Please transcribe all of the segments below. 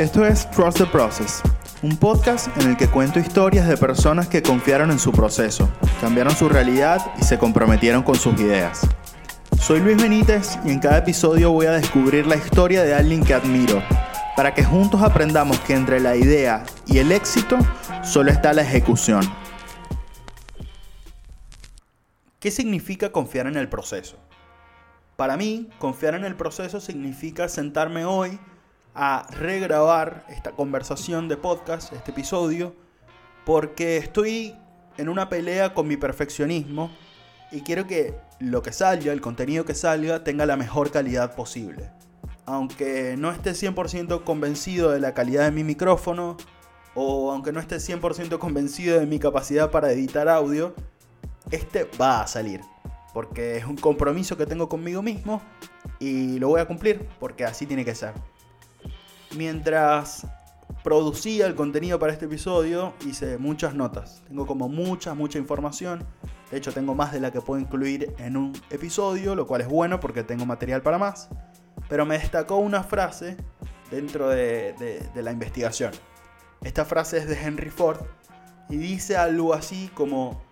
Esto es Trust the Process, un podcast en el que cuento historias de personas que confiaron en su proceso, cambiaron su realidad y se comprometieron con sus ideas. Soy Luis Benítez y en cada episodio voy a descubrir la historia de alguien que admiro, para que juntos aprendamos que entre la idea y el éxito solo está la ejecución. ¿Qué significa confiar en el proceso? Para mí, confiar en el proceso significa sentarme hoy a regrabar esta conversación de podcast, este episodio, porque estoy en una pelea con mi perfeccionismo y quiero que lo que salga, el contenido que salga, tenga la mejor calidad posible. Aunque no esté 100% convencido de la calidad de mi micrófono, o aunque no esté 100% convencido de mi capacidad para editar audio, este va a salir. Porque es un compromiso que tengo conmigo mismo y lo voy a cumplir porque así tiene que ser. Mientras producía el contenido para este episodio, hice muchas notas. Tengo como mucha, mucha información. De hecho, tengo más de la que puedo incluir en un episodio, lo cual es bueno porque tengo material para más. Pero me destacó una frase dentro de, de la investigación. Esta frase es de Henry Ford y dice algo así como,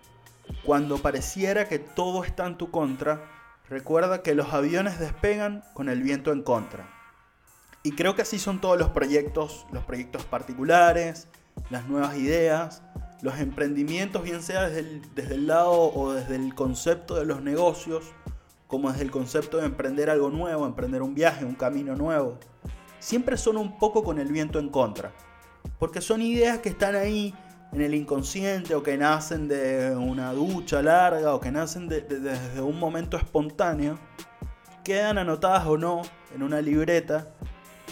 cuando pareciera que todo está en tu contra, recuerda que los aviones despegan con el viento en contra. Y creo que así son todos los proyectos, los proyectos particulares, las nuevas ideas, los emprendimientos, bien sea desde el, desde el lado o desde el concepto de los negocios, como desde el concepto de emprender algo nuevo, emprender un viaje, un camino nuevo. Siempre son un poco con el viento en contra. Porque son ideas que están ahí en el inconsciente o que nacen de una ducha larga o que nacen desde un momento espontáneo, quedan anotadas o no en una libreta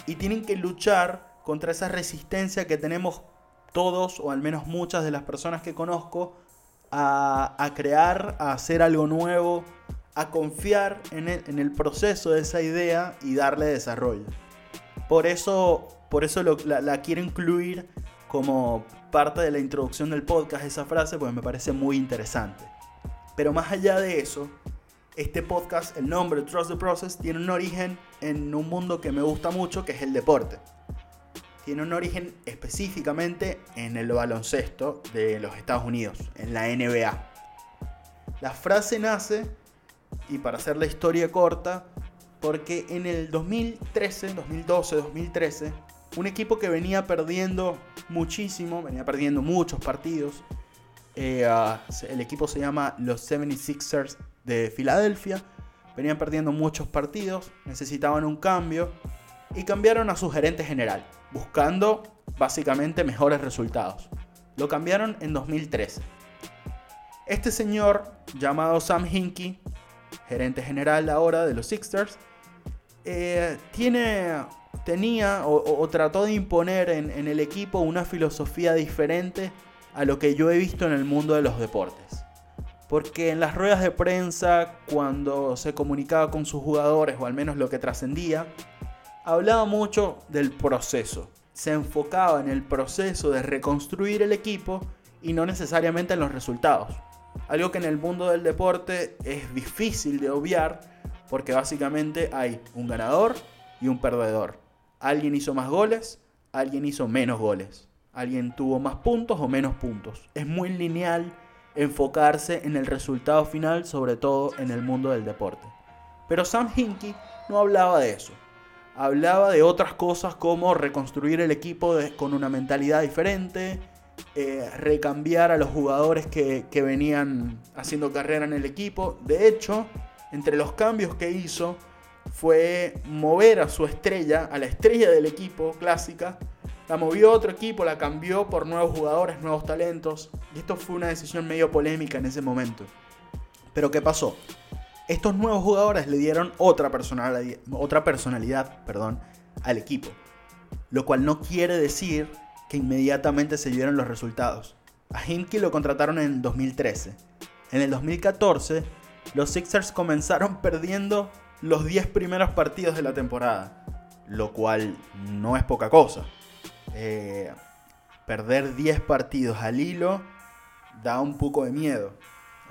y tienen que luchar contra esa resistencia que tenemos todos, o al menos muchas de las personas que conozco, a, crear, a hacer algo nuevo, a confiar en el, proceso de esa idea y darle desarrollo. Por eso, por eso la, la, quiero incluir como parte de la introducción del podcast esa frase, pues me parece muy interesante. Pero más allá de eso, este podcast, el nombre Trust the Process, tiene un origen en un mundo que me gusta mucho, que es el deporte. Tiene un origen específicamente en el baloncesto de los Estados Unidos, en la NBA. La frase nace, y para hacer la historia corta, porque en el 2013, 2012, 2013, un equipo que venía perdiendo muchísimo, venía perdiendo muchos partidos, eh, el equipo se llama los 76ers de Filadelfia. Venían perdiendo muchos partidos, necesitaban un cambio y cambiaron a su gerente general, buscando básicamente mejores resultados. Lo cambiaron en 2013. Este señor, llamado Sam Hinkie, gerente general ahora de los Sixers, eh, tiene, tenía o, trató de imponer en el equipo una filosofía diferente a lo que yo he visto en el mundo de los deportes. Porque en las ruedas de prensa, cuando se comunicaba con sus jugadores, o al menos lo que trascendía, hablaba mucho del proceso. Se enfocaba en el proceso de reconstruir el equipo y no necesariamente en los resultados. Algo que en el mundo del deporte es difícil de obviar porque básicamente hay un ganador y un perdedor. Alguien hizo más goles, alguien hizo menos goles. Alguien tuvo más puntos o menos puntos. Es muy lineal enfocarse en el resultado final, sobre todo en el mundo del deporte. Pero Sam Hinkie no hablaba de eso. Hablaba de otras cosas como reconstruir el equipo con una mentalidad diferente, eh, recambiar a los jugadores que, que venían haciendo carrera en el equipo. De hecho, entre los cambios que hizo fue mover a su estrella, a la estrella del equipo clásica, la movió a otro equipo, la cambió por nuevos jugadores, nuevos talentos. Y esto fue una decisión medio polémica en ese momento. Pero ¿qué pasó? Estos nuevos jugadores le dieron otra personalidad, otra personalidad perdón, al equipo. Lo cual no quiere decir que inmediatamente se dieron los resultados. A Hinkie lo contrataron en 2013. En el 2014, los Sixers comenzaron perdiendo los 10 primeros partidos de la temporada. Lo cual no es poca cosa. Eh, perder 10 partidos al hilo da un poco de miedo.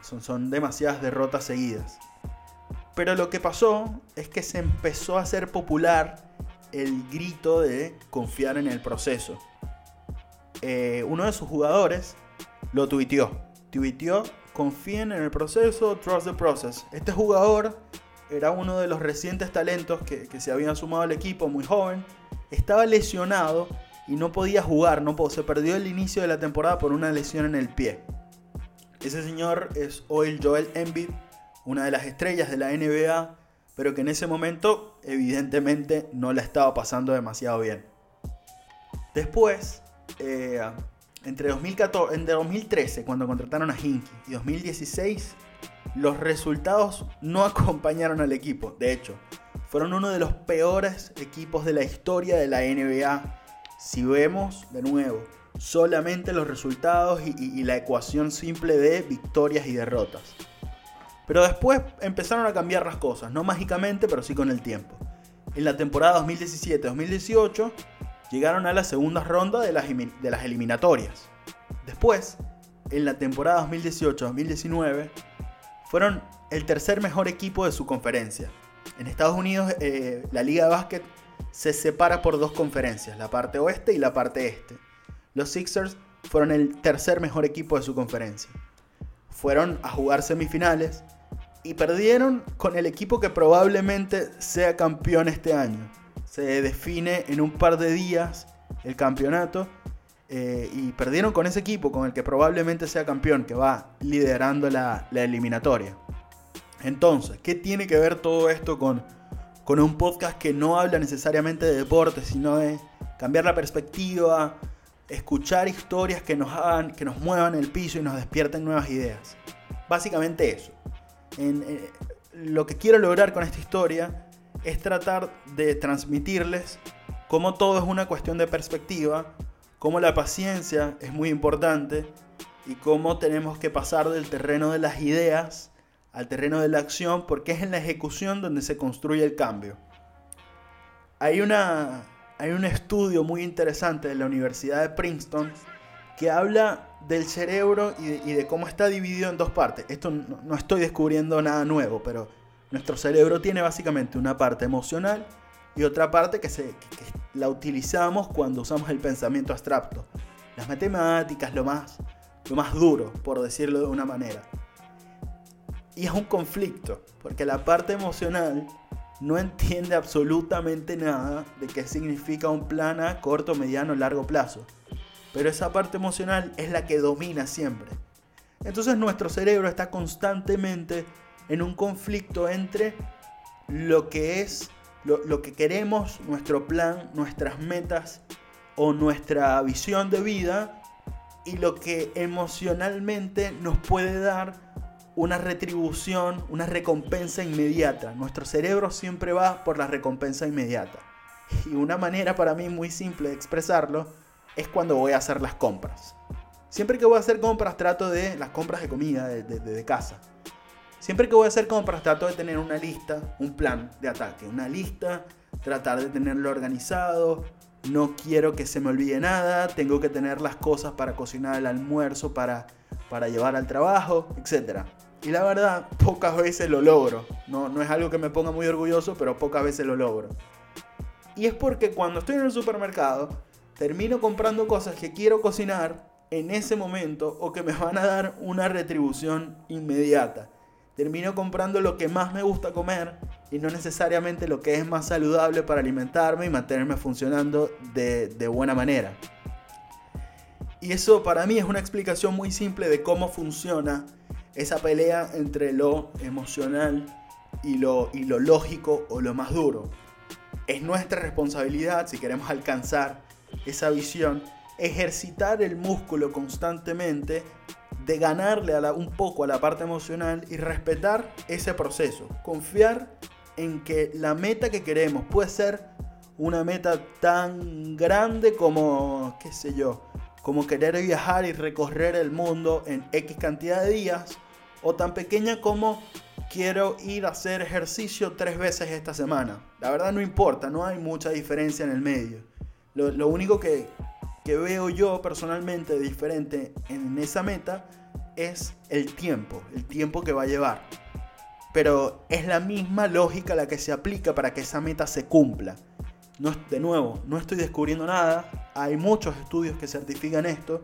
Son, demasiadas derrotas seguidas. Pero lo que pasó es que se empezó a hacer popular el grito de confiar en el proceso. Eh, uno de sus jugadores lo tuiteó. Tuiteó, confíen en el proceso, trust the process. Este jugador era uno de los recientes talentos que, se habían sumado al equipo, muy joven. Estaba lesionado y no podía jugar, no se perdió el inicio de la temporada por una lesión en el pie. Ese señor es hoy Joel Embiid, una de las estrellas de la NBA, pero que en ese momento evidentemente no la estaba pasando demasiado bien. Después, eh, entre, 2014, entre 2013, cuando contrataron a Hinky, y 2016, los resultados no acompañaron al equipo. De hecho, fueron uno de los peores equipos de la historia de la NBA. Si vemos, de nuevo, solamente los resultados y, la ecuación simple de victorias y derrotas. Pero después empezaron a cambiar las cosas, no mágicamente, pero sí con el tiempo. En la temporada 2017-2018 llegaron a la segunda ronda de las, de las eliminatorias. Después, en la temporada 2018-2019, fueron el tercer mejor equipo de su conferencia. En Estados Unidos, eh, la Liga de Básquet se separa por dos conferencias, la parte oeste y la parte este. Los Sixers fueron el tercer mejor equipo de su conferencia. Fueron a jugar semifinales y perdieron con el equipo que probablemente sea campeón este año. Se define en un par de días el campeonato eh, y perdieron con ese equipo con el que probablemente sea campeón, que va liderando la, eliminatoria. Entonces, ¿qué tiene que ver todo esto con, con un podcast que no habla necesariamente de deporte, sino de cambiar la perspectiva, escuchar historias que nos hagan, que nos muevan el piso y nos despierten nuevas ideas. Básicamente eso. Eh, lo que quiero lograr con esta historia es tratar de transmitirles cómo todo es una cuestión de perspectiva, cómo la paciencia es muy importante y cómo tenemos que pasar del terreno de las ideas al terreno de la acción porque es en la ejecución donde se construye el cambio. Hay una hay un estudio muy interesante de la Universidad de Princeton que habla del cerebro y de, cómo está dividido en dos partes. Esto no, estoy descubriendo nada nuevo, pero nuestro cerebro tiene básicamente una parte emocional y otra parte que, se, la utilizamos cuando usamos el pensamiento abstracto. Las matemáticas, lo más, lo más duro, por decirlo de una manera. Y es un conflicto, porque la parte emocional no entiende absolutamente nada de qué significa un plan a corto, mediano, largo plazo. Pero esa parte emocional es la que domina siempre. Entonces nuestro cerebro está constantemente en un conflicto entre lo que es, lo, lo que queremos, nuestro plan, nuestras metas o nuestra visión de vida y lo que emocionalmente nos puede dar una retribución, una recompensa inmediata. Nuestro cerebro siempre va por la recompensa inmediata. Y una manera para mí muy simple de expresarlo es cuando voy a hacer las compras. Siempre que voy a hacer compras trato de las compras de comida, de, casa. Siempre que voy a hacer compras trato de tener una lista, un plan de ataque, una lista, tratar de tenerlo organizado. No quiero que se me olvide nada, tengo que tener las cosas para cocinar el almuerzo, para, para llevar al trabajo, etc. Y la verdad, pocas veces lo logro. No, no es algo que me ponga muy orgulloso, pero pocas veces lo logro. Y es porque cuando estoy en el supermercado, termino comprando cosas que quiero cocinar en ese momento o que me van a dar una retribución inmediata. Termino comprando lo que más me gusta comer y no necesariamente lo que es más saludable para alimentarme y mantenerme funcionando de, de buena manera. Y eso para mí es una explicación muy simple de cómo funciona esa pelea entre lo emocional y lo, y lo lógico o lo más duro. Es nuestra responsabilidad, si queremos alcanzar esa visión, ejercitar el músculo constantemente de ganarle a un poco a la parte emocional y respetar ese proceso. Confiar en que la meta que queremos puede ser una meta tan grande como, qué sé yo, como querer viajar y recorrer el mundo en X cantidad de días o tan pequeña como quiero ir a hacer ejercicio tres veces esta semana. La verdad no importa, no hay mucha diferencia en el medio. Lo, único que, que veo yo personalmente diferente en esa meta es el tiempo, el tiempo que va a llevar. Pero es la misma lógica la que se aplica para que esa meta se cumpla. no, de nuevo, no estoy descubriendo nada, hay muchos estudios que certifican esto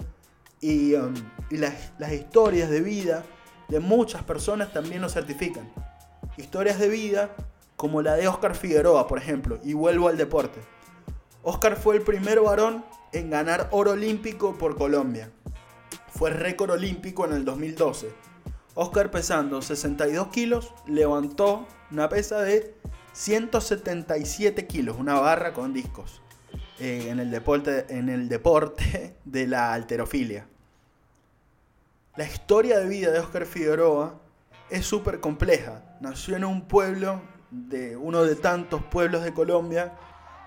y, um, las, las historias de vida de muchas personas también lo certifican. Historias de vida como la de Oscar Figueroa, por ejemplo, y vuelvo al deporte. Oscar fue el primer varón en ganar oro olímpico por Colombia. Fue récord olímpico en el 2012. Oscar pesando 62 kilos levantó una pesa de 177 kilos, una barra con discos, eh, en, el deporte, en el deporte de la alterofilia. La historia de vida de Oscar Figueroa es súper compleja. Nació en un pueblo, de uno de tantos pueblos de Colombia,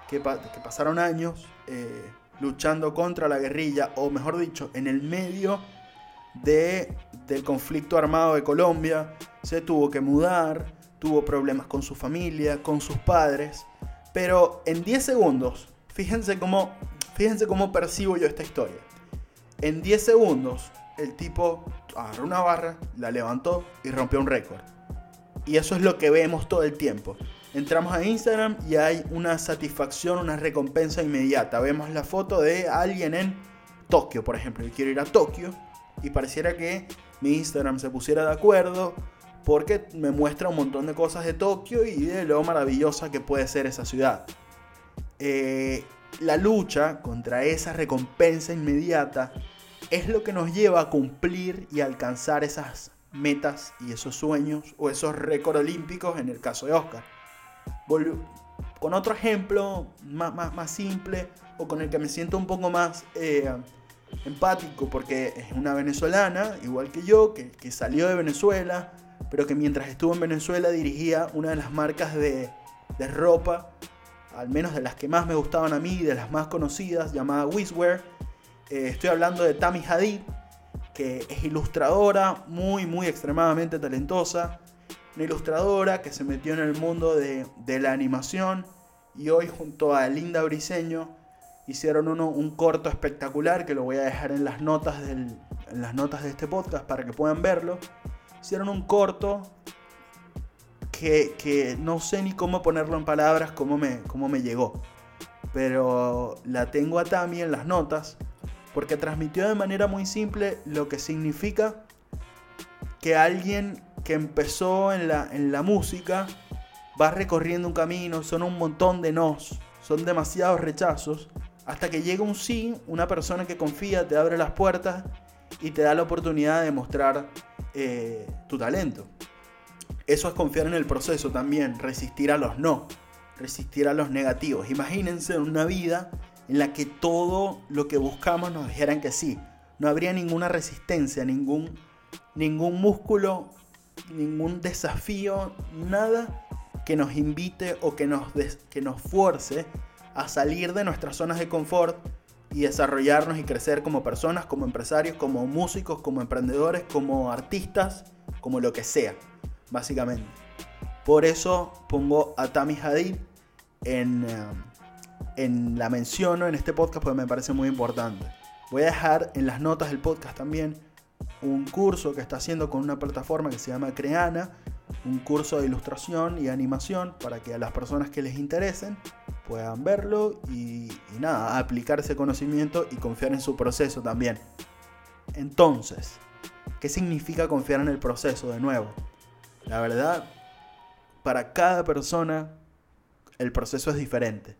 que, pasaron años eh, luchando contra la guerrilla, o mejor dicho, en el medio de, del conflicto armado de Colombia. Se tuvo que mudar, tuvo problemas con su familia, con sus padres, pero en 10 segundos, fíjense cómo, fíjense cómo percibo yo esta historia. En 10 segundos, el tipo agarró una barra, la levantó y rompió un récord. Y eso es lo que vemos todo el tiempo. Entramos a Instagram y hay una satisfacción, una recompensa inmediata. Vemos la foto de alguien en Tokio, por ejemplo. Yo quiero ir a Tokio y pareciera que mi Instagram se pusiera de acuerdo porque me muestra un montón de cosas de Tokio y de lo maravillosa que puede ser esa ciudad. Eh, la lucha contra esa recompensa inmediata es lo que nos lleva a cumplir y alcanzar esas metas y esos sueños o esos récords olímpicos en el caso de Oscar. con otro ejemplo más, más, simple o con el que me siento un poco más eh, empático porque es una venezolana, igual que yo, que, que salió de Venezuela, pero que mientras estuvo en Venezuela dirigía una de las marcas de, ropa, al menos de las que más me gustaban a mí, de las más conocidas, llamada Wizwear. Eh, estoy hablando de Tammy Hadid, que es ilustradora, muy, muy extremadamente talentosa. Una ilustradora que se metió en el mundo de, la animación y hoy junto a Linda Briseño hicieron uno, un corto espectacular que lo voy a dejar en las notas, en las notas de este podcast para que puedan verlo hicieron un corto que, no sé ni cómo ponerlo en palabras, cómo me, cómo me llegó. Pero la tengo a Tami en las notas porque transmitió de manera muy simple lo que significa que alguien que empezó en la, en la música va recorriendo un camino, son un montón de nos, son demasiados rechazos, hasta que llega un sí, una persona que confía, te abre las puertas y te da la oportunidad de mostrar eh, tu talento. Eso es confiar en el proceso también, resistir a los no, resistir a los negativos. Imagínense una vida en la que todo lo que buscamos nos dijeran que sí. No habría ninguna resistencia, ningún, ningún músculo, ningún desafío, nada que nos invite o que nos, que nos force a salir de nuestras zonas de confort y desarrollarnos y crecer como personas, como empresarios, como músicos, como emprendedores, como artistas, como lo que sea, básicamente. Por eso pongo a Tami Hadid en, eh, en la menciono en este podcast porque me parece muy importante. Voy a dejar en las notas del podcast también un curso que está haciendo con una plataforma que se llama Creana, un curso de ilustración y animación para que a las personas que les interesen puedan verlo y, nada, aplicar ese conocimiento y confiar en su proceso también. Entonces, ¿qué significa confiar en el proceso de nuevo? La verdad, para cada persona el proceso es diferente,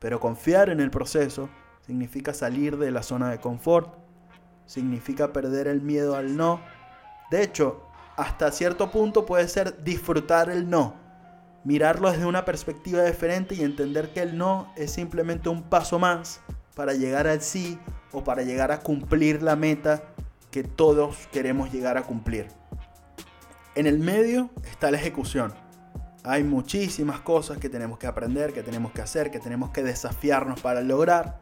pero confiar en el proceso significa salir de la zona de confort, significa perder el miedo al no. De hecho, hasta cierto punto puede ser disfrutar el no mirarlo desde una perspectiva diferente y entender que el no es simplemente un paso más para llegar al sí o para llegar a cumplir la meta que todos queremos llegar a cumplir. En el medio está la ejecución. Hay muchísimas cosas que tenemos que aprender, que tenemos que hacer, que tenemos que desafiarnos para lograr.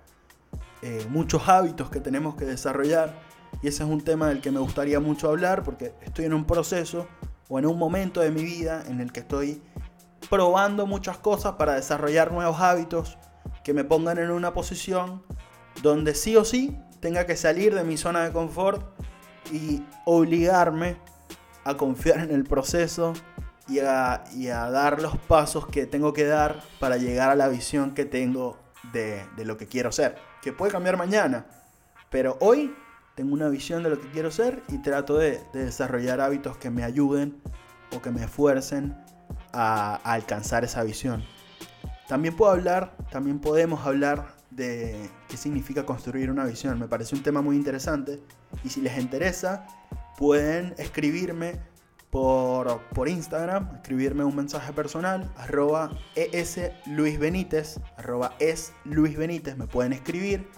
Eh, muchos hábitos que tenemos que desarrollar. Y ese es un tema del que me gustaría mucho hablar porque estoy en un proceso o en un momento de mi vida en el que estoy probando muchas cosas para desarrollar nuevos hábitos que me pongan en una posición donde sí o sí tenga que salir de mi zona de confort y obligarme a confiar en el proceso y a, dar los pasos que tengo que dar para llegar a la visión que tengo de, lo que quiero ser. Que puede cambiar mañana, pero hoy tengo una visión de lo que quiero ser y trato de, desarrollar hábitos que me ayuden o que me esfuercen a, alcanzar esa visión. También puedo hablar, también podemos hablar de qué significa construir una visión. Me parece un tema muy interesante y si les interesa pueden escribirme por, por Instagram, escribirme un mensaje personal, arroba esluisbenítez, arroba es Luis Benítez, me pueden escribir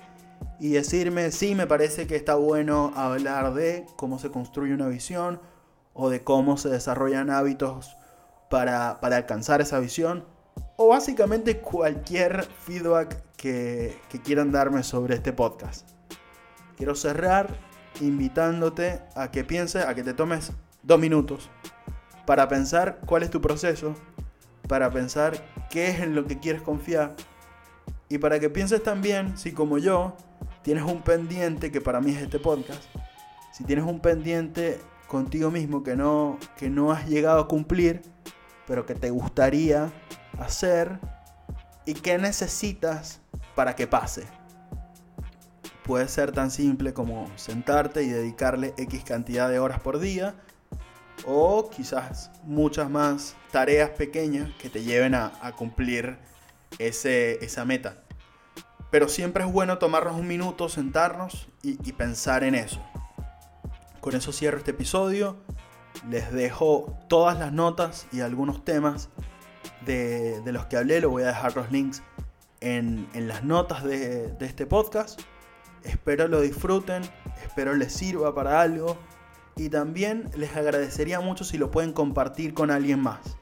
y decirme si me parece que está bueno hablar de cómo se construye una visión o de cómo se desarrollan hábitos para, alcanzar esa visión o básicamente cualquier feedback que, que quieran darme sobre este podcast. Quiero cerrar invitándote a que pienses, a que te tomes dos minutos para pensar cuál es tu proceso, para pensar qué es en lo que quieres confiar y para que pienses también si como yo tienes un pendiente, que para mí es este podcast, si tienes un pendiente contigo mismo que no, que no has llegado a cumplir, pero que te gustaría hacer y que necesitas para que pase. Puede ser tan simple como sentarte y dedicarle X cantidad de horas por día o quizás muchas más tareas pequeñas que te lleven a, cumplir ese, esa meta. Pero siempre es bueno tomarnos un minuto, sentarnos y, pensar en eso. Con eso cierro este episodio. Les dejo todas las notas y algunos temas de, los que hablé. Lo voy a dejar los links en, las notas de, de este podcast. Espero lo disfruten, espero les sirva para algo y también les agradecería mucho si lo pueden compartir con alguien más.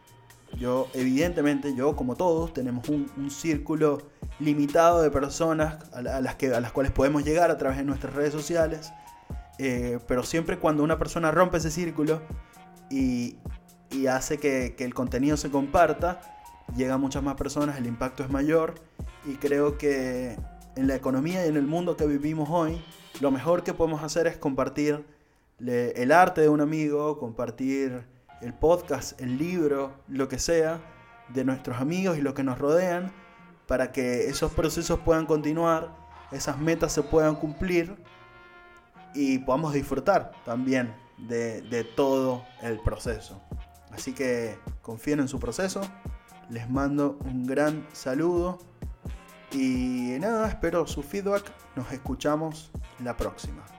Yo, evidentemente, yo como todos, tenemos un, círculo limitado de personas a, las que, a las cuales podemos llegar a través de nuestras redes sociales. Eh, pero siempre cuando una persona rompe ese círculo y, hace que, que, el contenido se comparta, llega a muchas más personas, el impacto es mayor. Y creo que en la economía y en el mundo que vivimos hoy, lo mejor que podemos hacer es compartir el arte de un amigo, compartir el podcast, el libro, lo que sea, de nuestros amigos y lo que nos rodean, para que esos procesos puedan continuar, esas metas se puedan cumplir y podamos disfrutar también de, de todo el proceso. Así que confíen en su proceso, les mando un gran saludo y nada, espero su feedback, nos escuchamos la próxima.